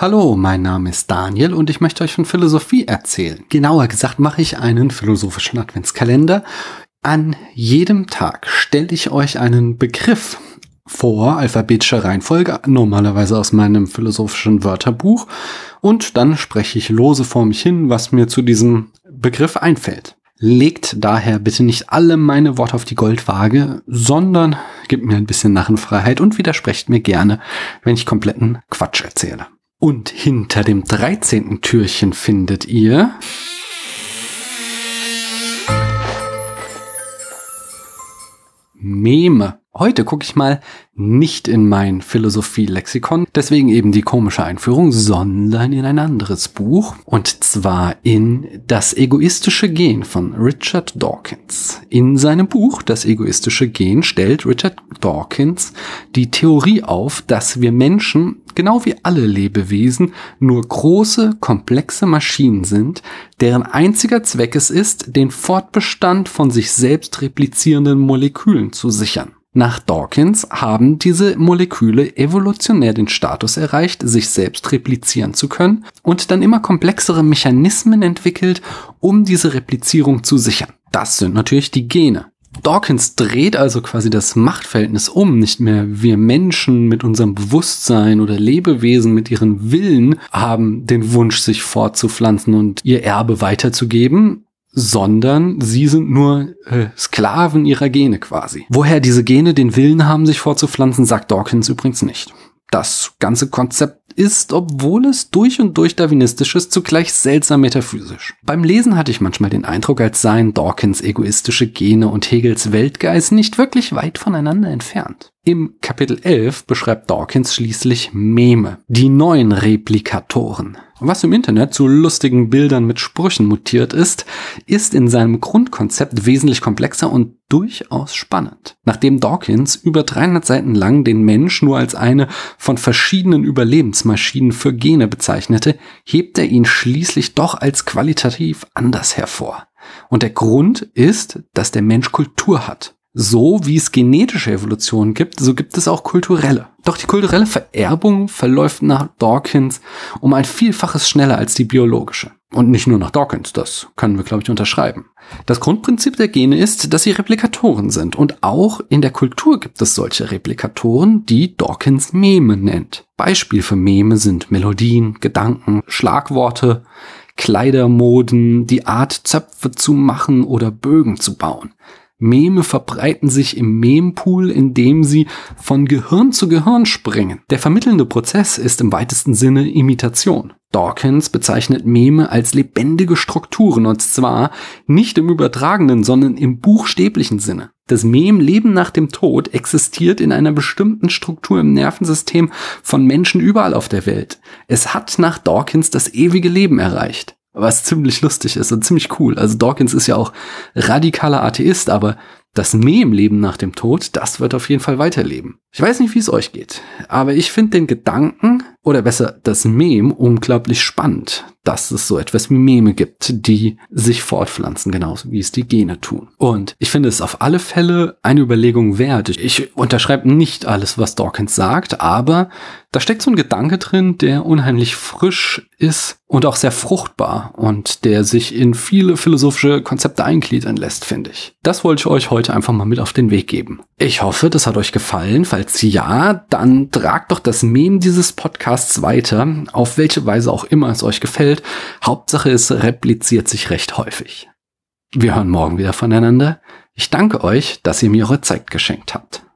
Hallo, mein Name ist Daniel und ich möchte euch von Philosophie erzählen. Genauer gesagt mache ich einen philosophischen Adventskalender. An jedem Tag stelle ich euch einen Begriff vor, alphabetischer Reihenfolge, normalerweise aus meinem philosophischen Wörterbuch, und dann spreche ich lose vor mich hin, was mir zu diesem Begriff einfällt. Legt daher bitte nicht alle meine Worte auf die Goldwaage, sondern gebt mir ein bisschen Narrenfreiheit und widersprecht mir gerne, wenn ich kompletten Quatsch erzähle. Und hinter dem 13. Türchen findet ihr Meme. Heute gucke ich mal nicht in mein Philosophie-Lexikon, deswegen eben die komische Einführung, sondern in ein anderes Buch, und zwar in Das egoistische Gen von Richard Dawkins. In seinem Buch Das egoistische Gen stellt Richard Dawkins die Theorie auf, dass wir Menschen, genau wie alle Lebewesen, nur große, komplexe Maschinen sind, deren einziger Zweck es ist, den Fortbestand von sich selbst replizierenden Molekülen zu sichern. Nach Dawkins haben diese Moleküle evolutionär den Status erreicht, sich selbst replizieren zu können und dann immer komplexere Mechanismen entwickelt, um diese Replizierung zu sichern. Das sind natürlich die Gene. Dawkins dreht also quasi das Machtverhältnis um. Nicht mehr wir Menschen mit unserem Bewusstsein oder Lebewesen mit ihren Willen haben den Wunsch, sich fortzupflanzen und ihr Erbe weiterzugeben, sondern sie sind nur äh, Sklaven ihrer Gene quasi. Woher diese Gene den Willen haben, sich fortzupflanzen, sagt Dawkins übrigens nicht. Das ganze Konzept ist, obwohl es durch und durch darwinistisch ist, zugleich seltsam metaphysisch. Beim Lesen hatte ich manchmal den Eindruck, als seien Dawkins egoistische Gene und Hegels Weltgeist nicht wirklich weit voneinander entfernt. Im Kapitel 11 beschreibt Dawkins schließlich Meme, die neuen Replikatoren. Was im Internet zu lustigen Bildern mit Sprüchen mutiert ist, ist in seinem Grundkonzept wesentlich komplexer und durchaus spannend. Nachdem Dawkins über 300 Seiten lang den Mensch nur als eine von verschiedenen Überlebensmaschinen für Gene bezeichnete, hebt er ihn schließlich doch als qualitativ anders hervor. Und der Grund ist, dass der Mensch Kultur hat. So wie es genetische Evolution gibt, so gibt es auch kulturelle. Doch die kulturelle Vererbung verläuft nach Dawkins um ein Vielfaches schneller als die biologische. Und nicht nur nach Dawkins, das können wir, glaube ich, unterschreiben. Das Grundprinzip der Gene ist, dass sie Replikatoren sind. Und auch in der Kultur gibt es solche Replikatoren, die Dawkins Meme nennt. Beispiel für Meme sind Melodien, Gedanken, Schlagworte, Kleidermoden, die Art Zöpfe zu machen oder Bögen zu bauen. Meme verbreiten sich im Mempool, indem sie von Gehirn zu Gehirn springen. Der vermittelnde Prozess ist im weitesten Sinne Imitation. Dawkins bezeichnet Meme als lebendige Strukturen und zwar nicht im übertragenen, sondern im buchstäblichen Sinne. Das Mem Leben nach dem Tod existiert in einer bestimmten Struktur im Nervensystem von Menschen überall auf der Welt. Es hat nach Dawkins das ewige Leben erreicht was ziemlich lustig ist und ziemlich cool. Also Dawkins ist ja auch radikaler Atheist, aber das Mem-Leben nach dem Tod, das wird auf jeden Fall weiterleben. Ich weiß nicht, wie es euch geht, aber ich finde den Gedanken, oder besser das Mem, unglaublich spannend, dass es so etwas wie Meme gibt, die sich fortpflanzen, genauso wie es die Gene tun. Und ich finde es auf alle Fälle eine Überlegung wert. Ich unterschreibe nicht alles, was Dawkins sagt, aber da steckt so ein Gedanke drin, der unheimlich frisch ist und auch sehr fruchtbar und der sich in viele philosophische Konzepte eingliedern lässt, finde ich. Das wollte ich euch heute einfach mal mit auf den Weg geben. Ich hoffe, das hat euch gefallen. Falls ja, dann tragt doch das Meme dieses Podcasts weiter, auf welche Weise auch immer es euch gefällt. Hauptsache, es repliziert sich recht häufig. Wir hören morgen wieder voneinander. Ich danke euch, dass ihr mir eure Zeit geschenkt habt.